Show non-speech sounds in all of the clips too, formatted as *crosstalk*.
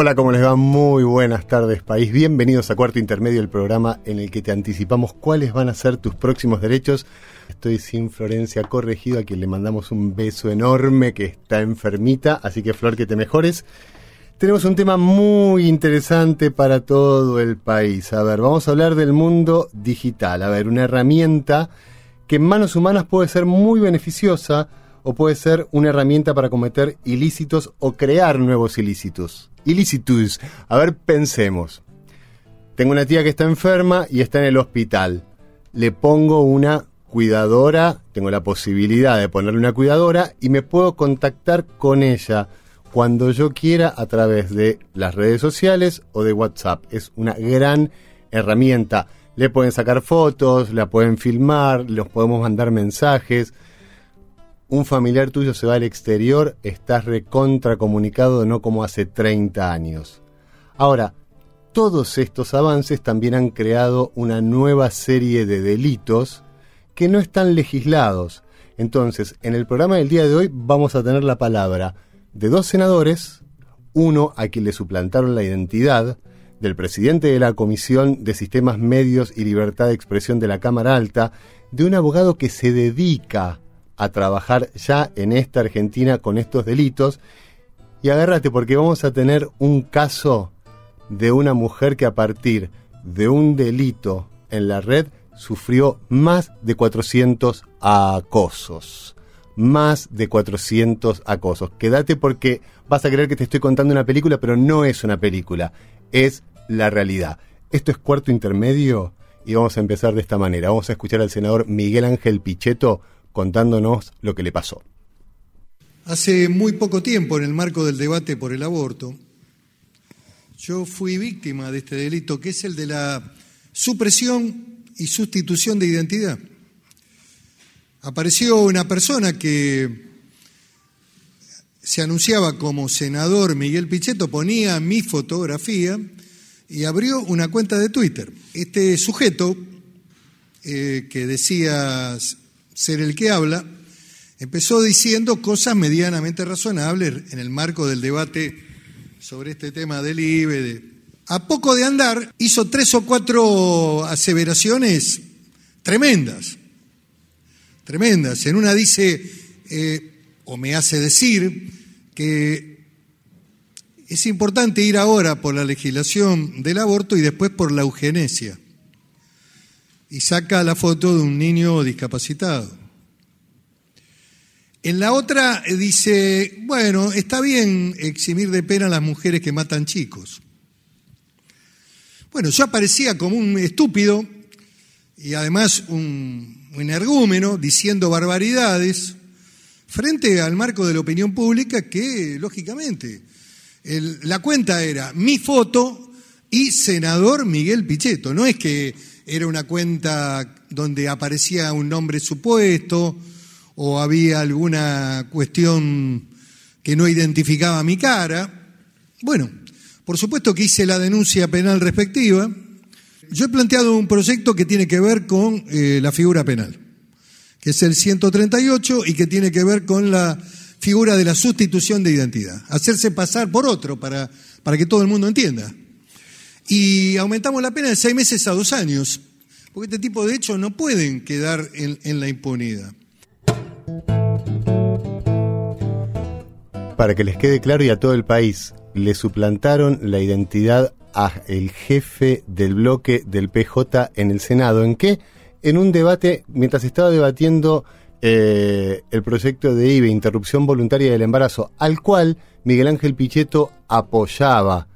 Hola, ¿cómo les va? Muy buenas tardes, país. Bienvenidos a Cuarto Intermedio, el programa en el que te anticipamos cuáles van a ser tus próximos derechos. Estoy sin Florencia Corregido, a quien le mandamos un beso enorme, que está enfermita, así que Flor, que te mejores. Tenemos un tema muy interesante para todo el país. A ver, vamos a hablar del mundo digital. A ver, una herramienta que en manos humanas puede ser muy beneficiosa o puede ser una herramienta para cometer ilícitos o crear nuevos ilícitos. Ilícitus. A ver, pensemos. Tengo una tía que está enferma y está en el hospital. Le pongo una cuidadora, tengo la posibilidad de ponerle una cuidadora y me puedo contactar con ella cuando yo quiera a través de las redes sociales o de WhatsApp. Es una gran herramienta. Le pueden sacar fotos, la pueden filmar, los podemos mandar mensajes un familiar tuyo se va al exterior, estás recontra comunicado no como hace 30 años. Ahora, todos estos avances también han creado una nueva serie de delitos que no están legislados. Entonces, en el programa del día de hoy vamos a tener la palabra de dos senadores, uno a quien le suplantaron la identidad, del presidente de la Comisión de Sistemas Medios y Libertad de Expresión de la Cámara Alta, de un abogado que se dedica a trabajar ya en esta Argentina con estos delitos. Y agárrate porque vamos a tener un caso de una mujer que a partir de un delito en la red sufrió más de 400 acosos. Más de 400 acosos. Quédate porque vas a creer que te estoy contando una película, pero no es una película, es la realidad. Esto es cuarto intermedio y vamos a empezar de esta manera. Vamos a escuchar al senador Miguel Ángel Pichetto contándonos lo que le pasó. Hace muy poco tiempo, en el marco del debate por el aborto, yo fui víctima de este delito, que es el de la supresión y sustitución de identidad. Apareció una persona que se anunciaba como senador Miguel Pichetto, ponía mi fotografía y abrió una cuenta de Twitter. Este sujeto, eh, que decía ser el que habla, empezó diciendo cosas medianamente razonables en el marco del debate sobre este tema del IBE. A poco de andar, hizo tres o cuatro aseveraciones tremendas, tremendas. En una dice, eh, o me hace decir, que es importante ir ahora por la legislación del aborto y después por la eugenesia y saca la foto de un niño discapacitado. En la otra eh, dice, bueno, está bien eximir de pena a las mujeres que matan chicos. Bueno, yo aparecía como un estúpido y además un, energúmeno diciendo barbaridades frente al marco de la opinión pública que, lógicamente, la cuenta era mi foto y senador Miguel Pichetto. No es que era una cuenta donde aparecía un nombre supuesto o había alguna cuestión que no identificaba mi cara. Bueno, por supuesto que hice la denuncia penal respectiva. Yo he planteado un proyecto que tiene que ver con eh, la figura penal, que es el 138 y que tiene que ver con la figura de la sustitución de identidad, hacerse pasar por otro para, para que todo el mundo entienda y aumentamos la pena de seis meses a dos años, porque este tipo de hechos no pueden quedar en, la impunidad. Para que les quede claro y a todo el país, le suplantaron la identidad a el jefe del bloque del PJ en el Senado. ¿En qué? En un debate, mientras estaba debatiendo eh, el proyecto de IBE, interrupción voluntaria del embarazo, al cual Miguel Ángel Pichetto apoyaba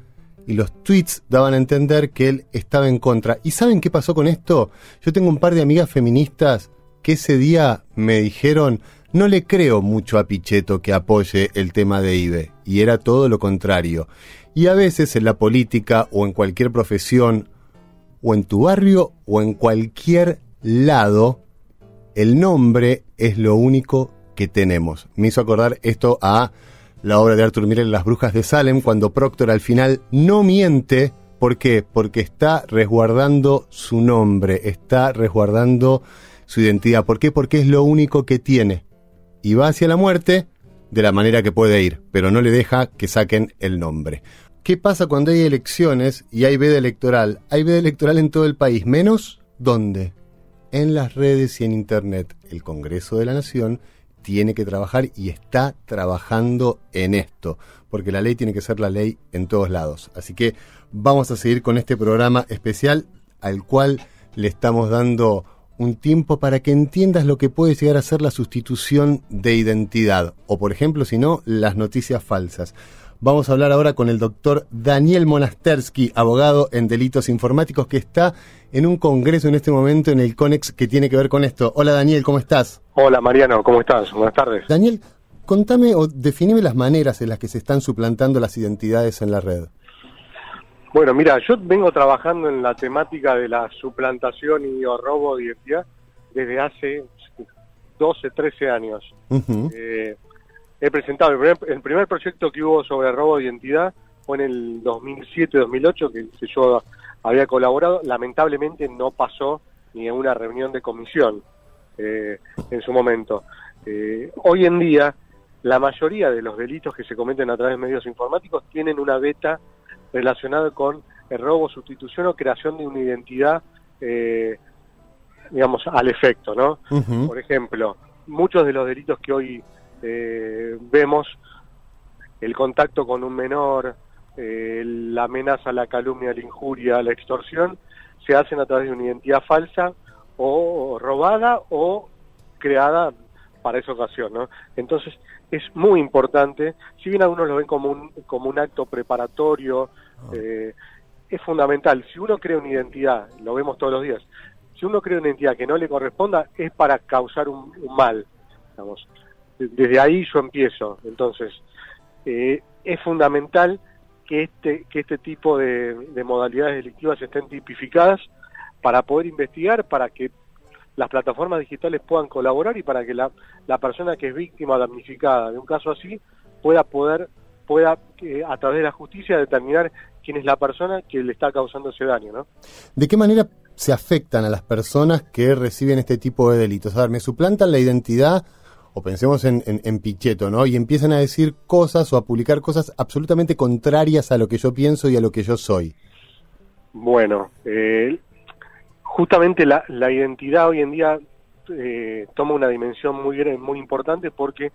y los tweets daban a entender que él estaba en contra. ¿Y saben qué pasó con esto? Yo tengo un par de amigas feministas que ese día me dijeron, no le creo mucho a Pichetto que apoye el tema de IBE, y era todo lo contrario. Y a veces en la política o en cualquier profesión o en tu barrio o en cualquier lado, el nombre es lo único que tenemos. Me hizo acordar esto a la obra de Arthur Miller, Las Brujas de Salem, cuando Proctor al final no miente. ¿Por qué? Porque está resguardando su nombre, está resguardando su identidad. ¿Por qué? Porque es lo único que tiene. Y va hacia la muerte de la manera que puede ir, pero no le deja que saquen el nombre. ¿Qué pasa cuando hay elecciones y hay veda electoral? Hay veda electoral en todo el país, menos ¿dónde? En las redes y en Internet. El Congreso de la Nación tiene que trabajar y está trabajando en esto, porque la ley tiene que ser la ley en todos lados. Así que vamos a seguir con este programa especial al cual le estamos dando un tiempo para que entiendas lo que puede llegar a ser la sustitución de identidad, o por ejemplo, si no, las noticias falsas. Vamos a hablar ahora con el doctor Daniel Monastersky, abogado en delitos informáticos, que está en un congreso en este momento en el CONEX que tiene que ver con esto. Hola Daniel, ¿cómo estás? Hola Mariano, ¿cómo estás? Buenas tardes. Daniel, contame o definime las maneras en las que se están suplantando las identidades en la red. Bueno, mira, yo vengo trabajando en la temática de la suplantación y o robo de identidad desde hace 12, 13 años he presentado el primer, proyecto que hubo sobre robo de identidad fue en el 2007-2008 que yo había colaborado lamentablemente no pasó ni en una reunión de comisión eh, en su momento eh, hoy en día la mayoría de los delitos que se cometen a través de medios informáticos tienen una beta relacionada con el robo, sustitución o creación de una identidad eh, digamos al efecto, ¿no? Por ejemplo, muchos de los delitos que hoy eh, vemos el contacto con un menor, eh, la amenaza, la calumnia, la injuria, la extorsión, se hacen a través de una identidad falsa o robada o creada para esa ocasión, ¿no? Entonces es muy importante, si bien algunos lo ven como un, como un acto preparatorio, ah. eh, es fundamental. Si uno crea una identidad, lo vemos todos los días, si uno crea una identidad que no le corresponda, es para causar un, un mal, digamos desde ahí yo empiezo. Entonces, eh, es fundamental que este, que este tipo de, modalidades delictivas estén tipificadas para poder investigar, para que las plataformas digitales puedan colaborar y para que la, la persona que es víctima o damnificada de un caso así pueda poder pueda eh, a través de la justicia determinar quién es la persona que le está causando ese daño, ¿no? ¿De qué manera se afectan a las personas que reciben este tipo de delitos? A ver, me suplantan la identidad o pensemos en, en, Pichetto, ¿no? Y empiezan a decir cosas o a publicar cosas absolutamente contrarias a lo que yo pienso y a lo que yo soy. Bueno, eh, justamente la, la, identidad hoy en día eh, toma una dimensión muy, muy importante porque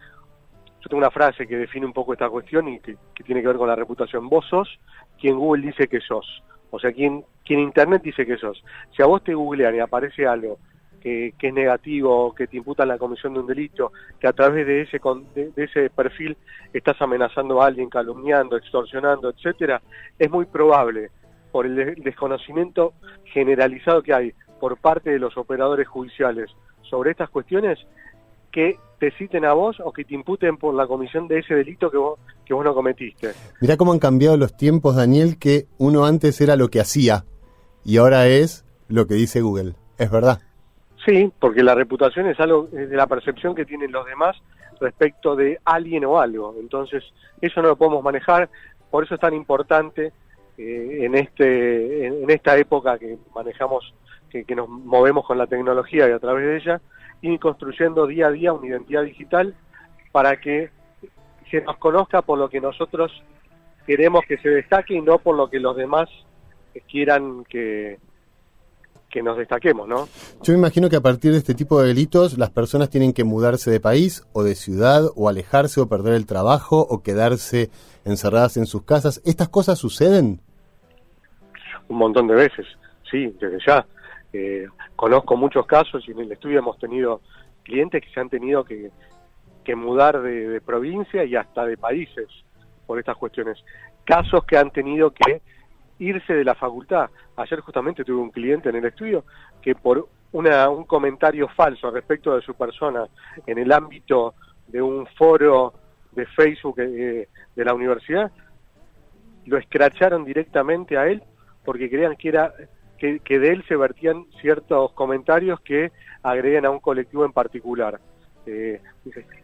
yo tengo una frase que define un poco esta cuestión y que, tiene que ver con la reputación. Vos sos quien Google dice que sos. O sea, quien, quien Internet dice que sos. Si a vos te googlean y aparece algo que, es negativo, que te imputan la comisión de un delito, que a través de ese, de, ese perfil estás amenazando a alguien, calumniando, extorsionando, etcétera, es muy probable, por el desconocimiento generalizado que hay por parte de los operadores judiciales sobre estas cuestiones, que te citen a vos o que te imputen por la comisión de ese delito que vos, que vos no cometiste. Mirá cómo han cambiado los tiempos, Daniel, que uno antes era lo que hacía y ahora es lo que dice Google. Es verdad. Sí, porque la reputación es algo de la percepción que tienen los demás respecto de alguien o algo. Entonces, eso no lo podemos manejar, por eso es tan importante eh, en este en, esta época que manejamos que, nos movemos con la tecnología y a través de ella ir construyendo día a día una identidad digital para que se nos conozca por lo que nosotros queremos que se destaque y no por lo que los demás quieran que, que nos destaquemos, ¿no? Yo me imagino que a partir de este tipo de delitos las personas tienen que mudarse de país o de ciudad o alejarse o perder el trabajo o quedarse encerradas en sus casas. ¿Estas cosas suceden? Un montón de veces, sí, desde ya. Eh, conozco muchos casos y en el estudio hemos tenido clientes que se han tenido que, que mudar de, de provincia y hasta de países por estas cuestiones. Casos que han tenido que irse de la facultad. Ayer justamente tuve un cliente en el estudio que por una, un comentario falso respecto de su persona en el ámbito de un foro de Facebook eh, de la universidad, lo escracharon directamente a él porque creían que era que, de él se vertían ciertos comentarios que agreguen a un colectivo en particular. Eh,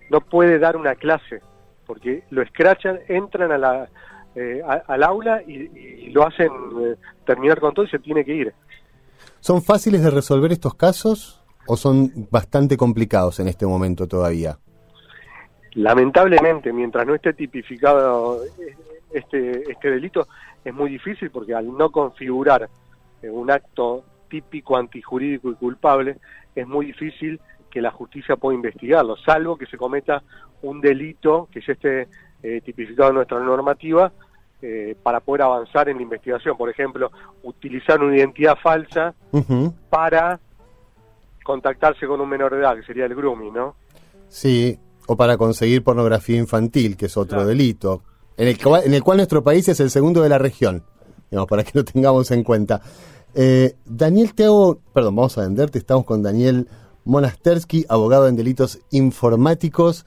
no puede dar una clase, porque lo escrachan, entran a la, eh, al aula y, lo hacen eh, terminar con todo y se tiene que ir. ¿Son fáciles de resolver estos casos o son bastante complicados en este momento todavía? Lamentablemente, mientras no esté tipificado este, este delito, es muy difícil porque al no configurar un acto típico antijurídico y culpable, es muy difícil que la justicia pueda investigarlo, salvo que se cometa un delito que ya esté eh, tipificado en nuestra normativa eh, para poder avanzar en la investigación. Por ejemplo, utilizar una identidad falsa para contactarse con un menor de edad, que sería el grooming, ¿no? Sí, o para conseguir pornografía infantil, que es otro delito, en el, en el cual nuestro país es el segundo de la región, digamos, para que lo tengamos en cuenta. Eh, Daniel, te hago, perdón, vamos a venderte, estamos con Daniel Monastersky, abogado en delitos informáticos.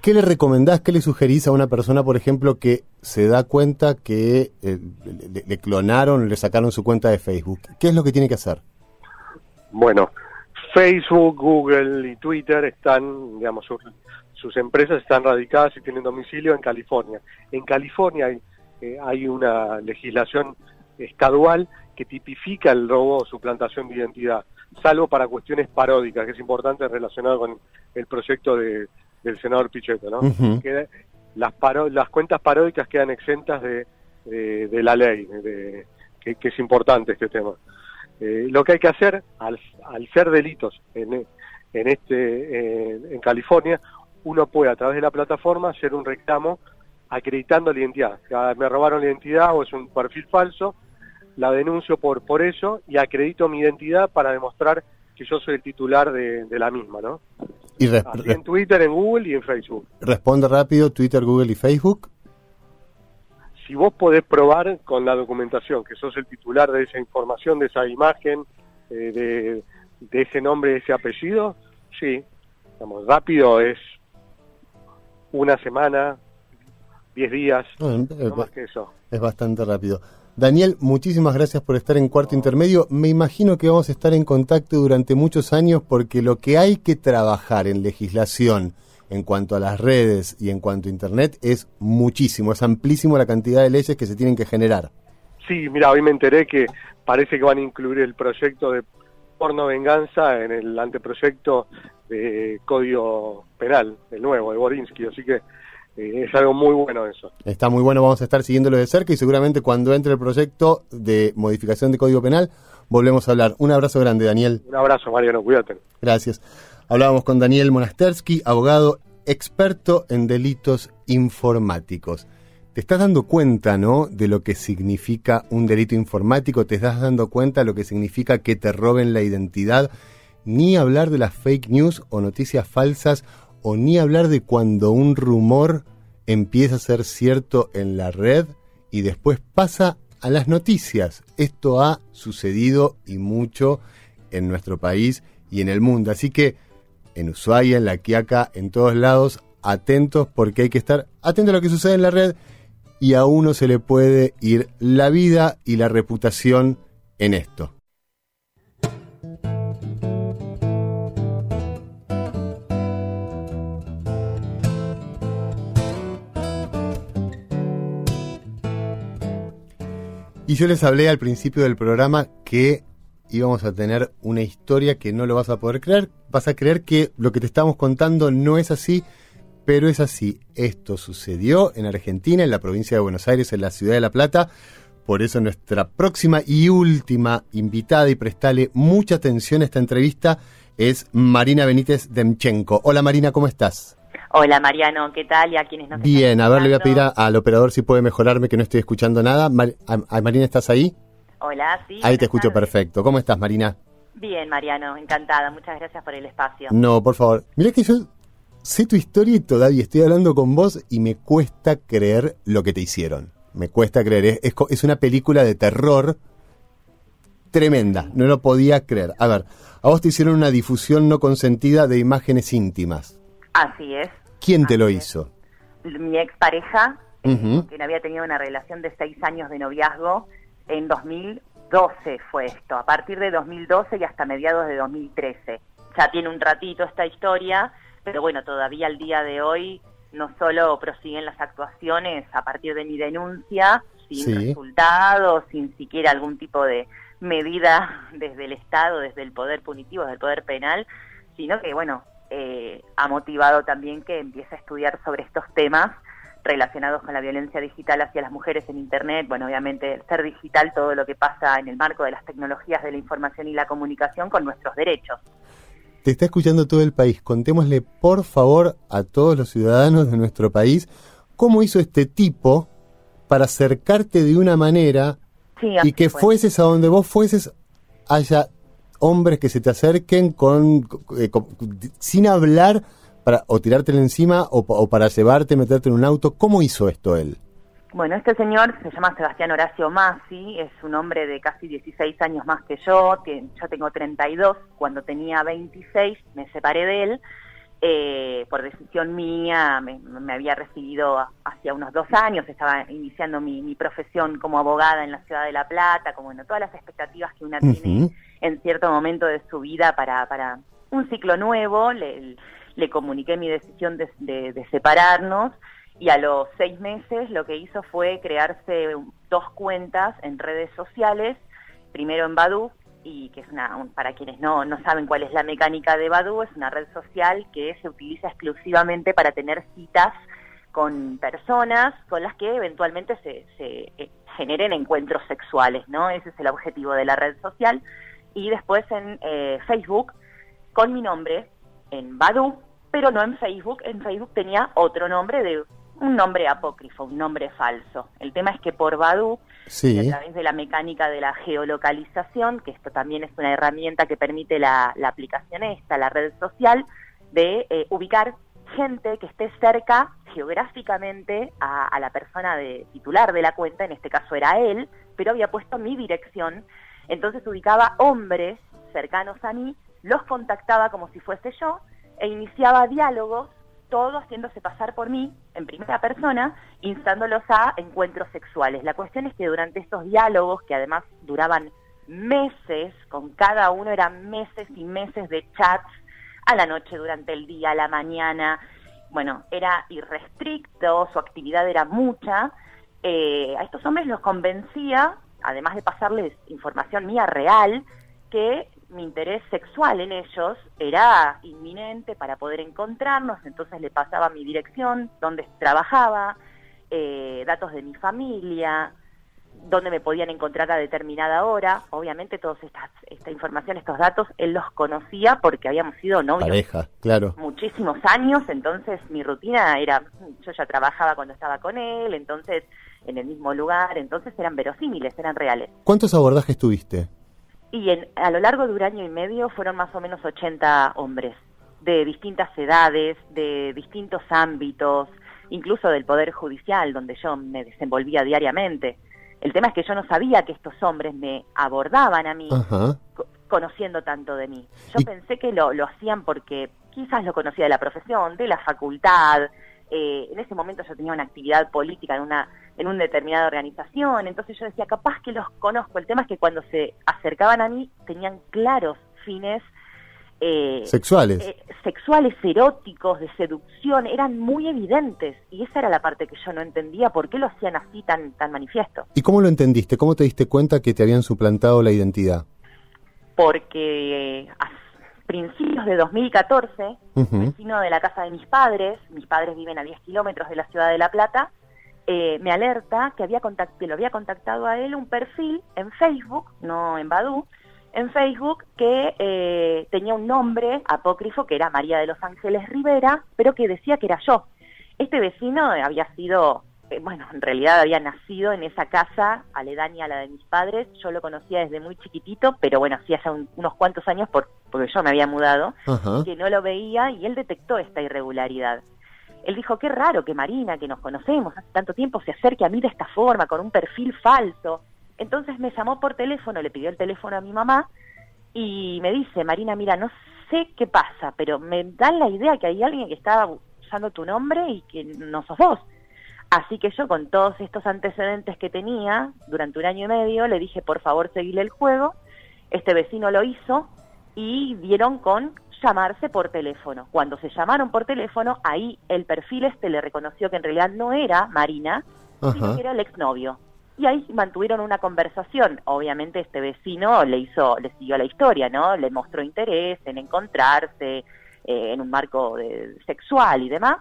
¿Qué le recomendás, qué le sugerís a una persona, por ejemplo, que se da cuenta que eh, le, clonaron, le sacaron su cuenta de Facebook? ¿Qué es lo que tiene que hacer? Bueno, Facebook, Google y Twitter están, digamos, sus, empresas están radicadas y tienen domicilio en California. En California hay, eh, hay una legislación estadual que tipifica el robo o suplantación de identidad, salvo para cuestiones paródicas, que es importante relacionado con el proyecto de, del senador Pichetto, ¿no? que las, las cuentas paródicas quedan exentas de, de, la ley, de, que, es importante este tema. Eh, lo que hay que hacer, al, al ser delitos en, en, este, en California, uno puede a través de la plataforma hacer un reclamo acreditando la identidad. Me robaron la identidad o es un perfil falso, la denuncio por, por eso y acredito mi identidad para demostrar que yo soy el titular de, la misma, ¿no? Y en Twitter, en Google y en Facebook. Responde rápido Twitter, Google y Facebook. Si vos podés probar con la documentación que sos el titular de esa información, de esa imagen, eh, de, de ese nombre, de ese apellido, sí. Vamos, rápido es una semana, diez días, no más que eso. Es bastante rápido. Daniel, muchísimas gracias por estar en Cuarto Intermedio. Me imagino que vamos a estar en contacto durante muchos años porque lo que hay que trabajar en legislación en cuanto a las redes y en cuanto a Internet es muchísimo, es amplísimo la cantidad de leyes que se tienen que generar. Sí, mira, hoy me enteré que parece que van a incluir el proyecto de porno venganza en el anteproyecto de Código Penal, el nuevo, de Borinsky, así que eh, es algo muy bueno eso. Está muy bueno, vamos a estar siguiéndolo de cerca y seguramente cuando entre el proyecto de modificación de Código Penal volvemos a hablar. Un abrazo grande, Daniel. Un abrazo, Mariano, cuídate. Gracias. Hablábamos con Daniel Monastersky, abogado experto en delitos informáticos. Te estás dando cuenta, ¿no? De lo que significa un delito informático, te estás dando cuenta de lo que significa que te roben la identidad, ni hablar de las fake news o noticias falsas o ni hablar de cuando un rumor empieza a ser cierto en la red y después pasa a las noticias. Esto ha sucedido y mucho en nuestro país y en el mundo. Así que en Ushuaia, en La Quiaca, en todos lados, atentos porque hay que estar atentos a lo que sucede en la red y a uno se le puede ir la vida y la reputación en esto. Y yo les hablé al principio del programa que íbamos a tener una historia que no lo vas a poder creer. Vas a creer que lo que te estamos contando no es así, pero es así. Esto sucedió en Argentina, en la provincia de Buenos Aires, en la ciudad de La Plata. Por eso nuestra próxima y última invitada, y prestale mucha atención a esta entrevista, es Marina Benítez Demchenko. Hola Marina, ¿cómo estás? Hola Mariano, ¿qué tal? Y a quienes nos Bien, a ver, le voy a pedir al operador si puede mejorarme que no estoy escuchando nada. Marina, ¿estás ahí? Hola, sí. Ahí te escucho perfecto. ¿Cómo estás, Marina? Bien, Mariano, encantada. Muchas gracias por el espacio. No, por favor. Mira que yo sé tu historia y todavía estoy hablando con vos y me cuesta creer lo que te hicieron. Me cuesta creer. Es, es una película de terror tremenda. No lo podía creer. A ver, a vos te hicieron una difusión no consentida de imágenes íntimas. Así es. ¿Quién te lo hizo? Mi expareja, uh que había tenido una relación de seis años de noviazgo en 2000, 2012 fue esto, a partir de 2012 y hasta mediados de 2013. Ya tiene un ratito esta historia, pero bueno, todavía al día de hoy no solo prosiguen las actuaciones a partir de mi denuncia, sin resultados, sin siquiera algún tipo de medida *laughs* desde el Estado, desde el poder punitivo, desde el poder penal, sino que, bueno, eh, ha motivado también que empiece a estudiar sobre estos temas relacionados con la violencia digital hacia las mujeres en Internet. Bueno, obviamente ser digital todo lo que pasa en el marco de las tecnologías de la información y la comunicación con nuestros derechos. Te está escuchando todo el país. Contémosle, por favor, a todos los ciudadanos de nuestro país cómo hizo este tipo para acercarte de una manera y que fueses a donde vos fueses, haya hombres que se te acerquen con, eh, sin hablar para o tirártelo encima o, para llevarte, meterte en un auto. ¿Cómo hizo esto él? Bueno, este señor se llama Sebastián Horacio Masi, es un hombre de casi 16 años más que yo, yo tengo 32, cuando tenía 26 me separé de él, eh, por decisión mía, me, había recibido hacia unos dos años, estaba iniciando mi, profesión como abogada en la ciudad de La Plata, como bueno, todas las expectativas que una tiene en cierto momento de su vida para, para un ciclo nuevo, le, le comuniqué mi decisión de, separarnos y a los seis meses lo que hizo fue crearse dos cuentas en redes sociales, primero en Badu, y que es una, para quienes no, no saben cuál es la mecánica de Badu, es una red social que se utiliza exclusivamente para tener citas con personas con las que eventualmente se, se eh, generen encuentros sexuales, ¿no? Ese es el objetivo de la red social. Y después en eh, Facebook, con mi nombre, en Badu, pero no en Facebook. En Facebook tenía otro nombre de un nombre apócrifo, un nombre falso. El tema es que por Badu, a través de la mecánica de la geolocalización, que esto también es una herramienta que permite la, aplicación esta, la red social, de eh, ubicar gente que esté cerca geográficamente a, a, la persona de titular de la cuenta, en este caso era él, pero había puesto mi dirección, entonces ubicaba hombres cercanos a mí, los contactaba como si fuese yo, e iniciaba diálogos, todo haciéndose pasar por mí en primera persona, instándolos a encuentros sexuales. La cuestión es que durante estos diálogos, que además duraban meses, con cada uno eran meses y meses de chats, a la noche, durante el día, a la mañana, bueno, era irrestricto, su actividad era mucha, eh, a estos hombres los convencía, además de pasarles información mía real, que mi interés sexual en ellos era inminente para poder encontrarnos, entonces le pasaba mi dirección, dónde trabajaba, eh, datos de mi familia, dónde me podían encontrar a determinada hora. Obviamente toda esta información, estos datos, él los conocía porque habíamos sido novios. Pareja, claro. Muchísimos años, entonces mi rutina era, yo ya trabajaba cuando estaba con él, entonces en el mismo lugar, entonces eran verosímiles, eran reales. ¿Cuántos abordajes tuviste? Y a lo largo de un año y medio fueron más o menos 80 hombres, de distintas edades, de distintos ámbitos, incluso del Poder Judicial, donde yo me desenvolvía diariamente. El tema es que yo no sabía que estos hombres me abordaban a mí, conociendo tanto de mí. Yo pensé que lo, lo hacían porque quizás lo conocía de la profesión, de la facultad. Eh, en ese momento yo tenía una actividad política en una en una determinada organización, entonces yo decía, capaz que los conozco, el tema es que cuando se acercaban a mí tenían claros fines eh, sexuales. Eh, sexuales, eróticos, de seducción, eran muy evidentes y esa era la parte que yo no entendía, ¿por qué lo hacían así tan, tan manifiesto? ¿Y cómo lo entendiste? ¿Cómo te diste cuenta que te habían suplantado la identidad? Porque a principios de 2014, vecino de la casa de mis padres, mis padres viven a 10 kilómetros de la ciudad de La Plata, eh, me alerta que, había que lo había contactado a él un perfil en Facebook, no en Badu, en Facebook que eh, tenía un nombre apócrifo que era María de los Ángeles Rivera, pero que decía que era yo. Este vecino había sido, bueno, en realidad había nacido en esa casa aledaña a la de mis padres. Yo lo conocía desde muy chiquitito, pero bueno, hacía ya unos cuantos años por, porque yo me había mudado, que no lo veía y él detectó esta irregularidad. Él dijo, qué raro que Marina, que nos conocemos hace tanto tiempo, se acerque a mí de esta forma, con un perfil falso. Entonces me llamó por teléfono, le pidió el teléfono a mi mamá y me dice, Marina, mira, no sé qué pasa, pero me dan la idea que hay alguien que está usando tu nombre y que no sos vos. Así que yo con todos estos antecedentes que tenía durante un año y medio, le dije, por favor, seguile el juego. Este vecino lo hizo y dieron con llamarse por teléfono. Cuando se llamaron por teléfono, ahí el perfil este le reconoció que en realidad no era Marina, sino que era el exnovio. Y ahí mantuvieron una conversación. Obviamente este vecino le hizo, le siguió la historia, ¿no? Le mostró interés en encontrarse eh, en un marco sexual y demás.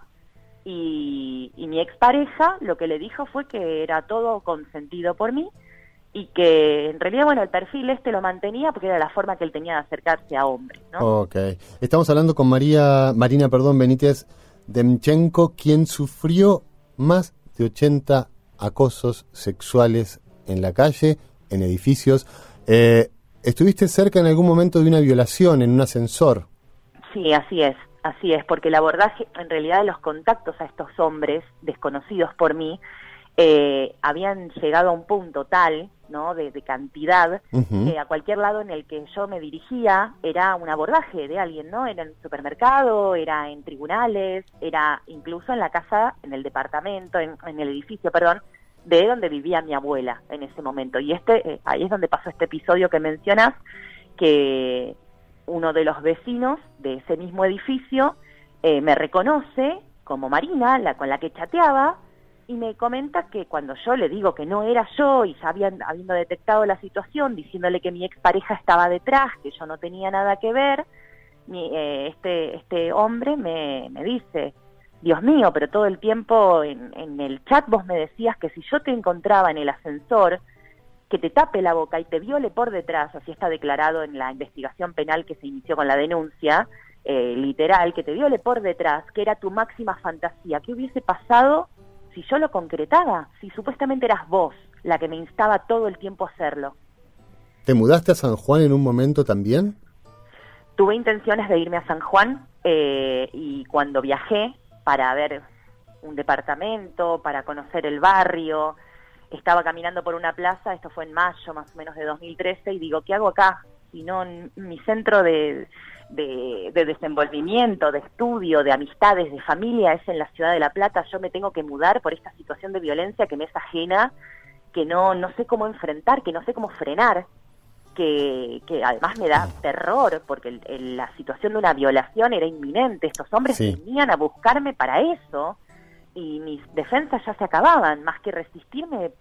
Y, y mi expareja lo que le dijo fue que era todo consentido por mí y que en realidad, bueno, el perfil este lo mantenía porque era la forma que él tenía de acercarse a hombres, ¿no? Ok. Estamos hablando con María, Marina, perdón, Benítez Demchenko, quien sufrió más de 80 acosos sexuales en la calle, en edificios. Eh, ¿Estuviste cerca en algún momento de una violación en un ascensor? Sí, así es, así es, porque el abordaje, en realidad, de los contactos a estos hombres desconocidos por mí, eh, habían llegado a un punto tal ¿no? de, cantidad que a cualquier lado en el que yo me dirigía era un abordaje de alguien, ¿no? Era en un supermercado, era en tribunales, era incluso en la casa, en el departamento, en, el edificio, perdón, de donde vivía mi abuela en ese momento. Y este eh, ahí es donde pasó este episodio que mencionas, que uno de los vecinos de ese mismo edificio eh, me reconoce como Marina, la con la que chateaba, y me comenta que cuando yo le digo que no era yo y ya habían, habiendo detectado la situación, diciéndole que mi expareja estaba detrás, que yo no tenía nada que ver, eh, este, este hombre me, me dice, Dios mío, pero todo el tiempo en, en el chat vos me decías que si yo te encontraba en el ascensor, que te tape la boca y te viole por detrás, así está declarado en la investigación penal que se inició con la denuncia, eh, literal, que te viole por detrás, que era tu máxima fantasía, ¿qué hubiese pasado si yo lo concretaba, si supuestamente eras vos la que me instaba todo el tiempo a hacerlo. ¿Te mudaste a San Juan en un momento también? Tuve intenciones de irme a San Juan eh, y cuando viajé para ver un departamento, para conocer el barrio, estaba caminando por una plaza, esto fue en mayo más o menos de 2013, y digo, ¿qué hago acá? Si no, mi centro de, de, desenvolvimiento, de estudio, de amistades, de familia es en la ciudad de La Plata, yo me tengo que mudar por esta situación de violencia que me es ajena, que no, no sé cómo enfrentar, que no sé cómo frenar, que, que además me da terror, porque la situación de una violación era inminente, estos hombres venían a buscarme para eso y mis defensas ya se acababan, más que resistirme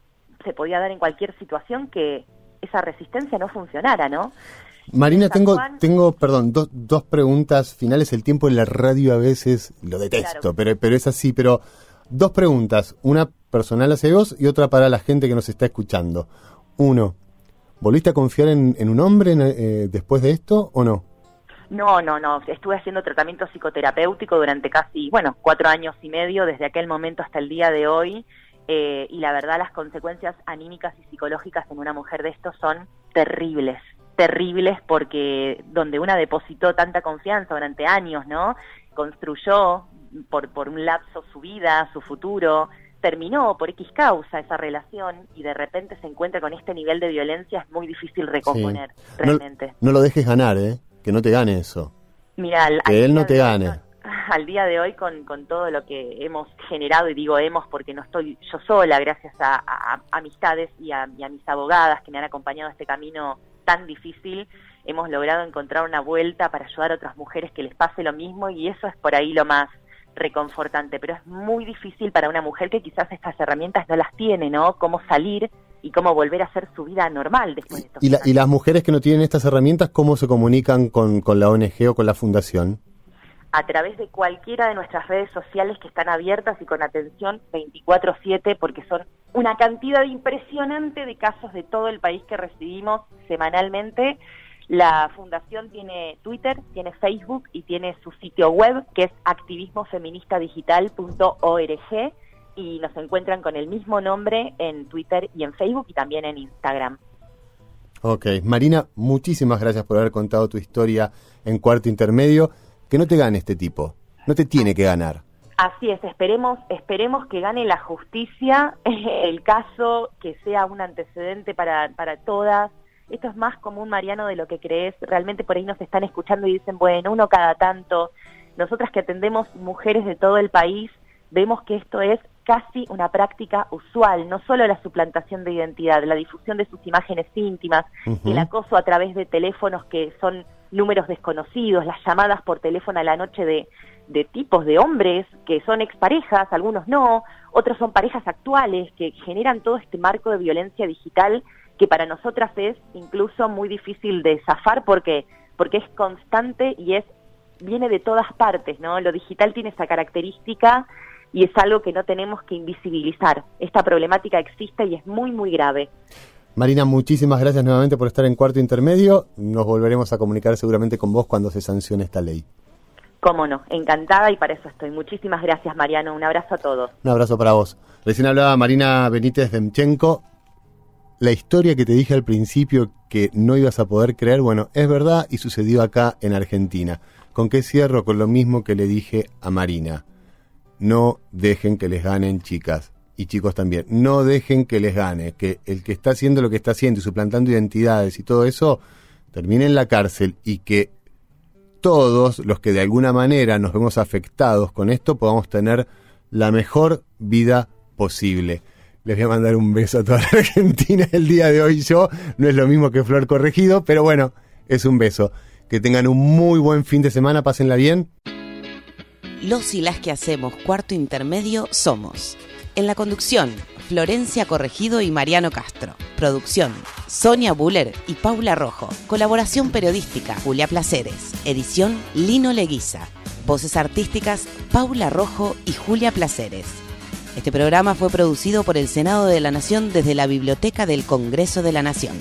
se podía dar en cualquier situación que esa resistencia no funcionara, ¿no? Marina, tengo, tengo, perdón, dos preguntas finales. El tiempo en la radio a veces lo detesto, pero, pero es así. Pero dos preguntas, una personal hacia vos y otra para la gente que nos está escuchando. Uno, ¿volviste a confiar en, un hombre eh, después de esto o no? No, no, no. Estuve haciendo tratamiento psicoterapéutico durante casi, bueno, cuatro años y medio, desde aquel momento hasta el día de hoy. Eh, y la verdad, las consecuencias anímicas y psicológicas en una mujer de esto son terribles terribles porque donde una depositó tanta confianza durante años, ¿no? Construyó por, por un lapso su vida, su futuro, terminó por X causa esa relación y de repente se encuentra con este nivel de violencia, es muy difícil recomponer, realmente. No, lo dejes ganar, ¿eh? Que no te gane eso. Mira, que él no te gane. *laughs* al día de hoy, con, con todo lo que hemos generado, y digo hemos porque no estoy yo sola, gracias a, amistades y a, y a mis abogadas que me han acompañado a este camino tan difícil, hemos logrado encontrar una vuelta para ayudar a otras mujeres que les pase lo mismo y eso es por ahí lo más reconfortante, pero es muy difícil para una mujer que quizás estas herramientas no las tiene, ¿no? Cómo salir y cómo volver a hacer su vida normal después de esto. ¿Y, ¿Y las mujeres que no tienen estas herramientas, cómo se comunican con, con la ONG o con la fundación? a través de cualquiera de nuestras redes sociales que están abiertas y con atención 24/7 porque son una cantidad impresionante de casos de todo el país que recibimos semanalmente. La fundación tiene Twitter, tiene Facebook y tiene su sitio web que es activismofeministadigital.org y nos encuentran con el mismo nombre en Twitter y en Facebook y también en Instagram. Ok, Marina, muchísimas gracias por haber contado tu historia en Cuarto Intermedio que no te gane este tipo, no te tiene que ganar. Así es, esperemos, esperemos que gane la justicia *laughs* el caso, que sea un antecedente para, para todas. Esto es más común, Mariano, de lo que crees. Realmente por ahí nos están escuchando y dicen, bueno, uno cada tanto. Nosotras que atendemos mujeres de todo el país, vemos que esto es casi una práctica usual, no solo la suplantación de identidad, la difusión de sus imágenes íntimas, el acoso a través de teléfonos que son números desconocidos, las llamadas por teléfono a la noche de, de tipos de hombres que son exparejas, algunos no, otros son parejas actuales que generan todo este marco de violencia digital que para nosotras es incluso muy difícil de zafar porque porque es constante y es viene de todas partes, ¿no? Lo digital tiene esa característica y es algo que no tenemos que invisibilizar. Esta problemática existe y es muy, muy grave. Marina, muchísimas gracias nuevamente por estar en cuarto intermedio. Nos volveremos a comunicar seguramente con vos cuando se sancione esta ley. Cómo no, encantada y para eso estoy. Muchísimas gracias, Mariano. Un abrazo a todos. Un abrazo para vos. Recién hablaba Marina Benítez Demchenko. La historia que te dije al principio que no ibas a poder creer, bueno, es verdad y sucedió acá en Argentina. ¿Con qué cierro? Con lo mismo que le dije a Marina. No dejen que les ganen chicas y chicos también. No dejen que les gane, que el que está haciendo lo que está haciendo y suplantando identidades y todo eso termine en la cárcel y que todos los que de alguna manera nos vemos afectados con esto podamos tener la mejor vida posible. Les voy a mandar un beso a toda la *laughs* Argentina el día de hoy. Yo no es lo mismo que Flor Corregido, pero bueno, es un beso. Que tengan un muy buen fin de semana, pásenla bien. Los y las que hacemos cuarto intermedio somos. En la conducción, Florencia Corregido y Mariano Castro. Producción, Sonia Buller y Paula Rojo. Colaboración periodística, Julia Placeres. Edición, Lino Leguiza. Voces artísticas, Paula Rojo y Julia Placeres. Este programa fue producido por el Senado de la Nación desde la Biblioteca del Congreso de la Nación.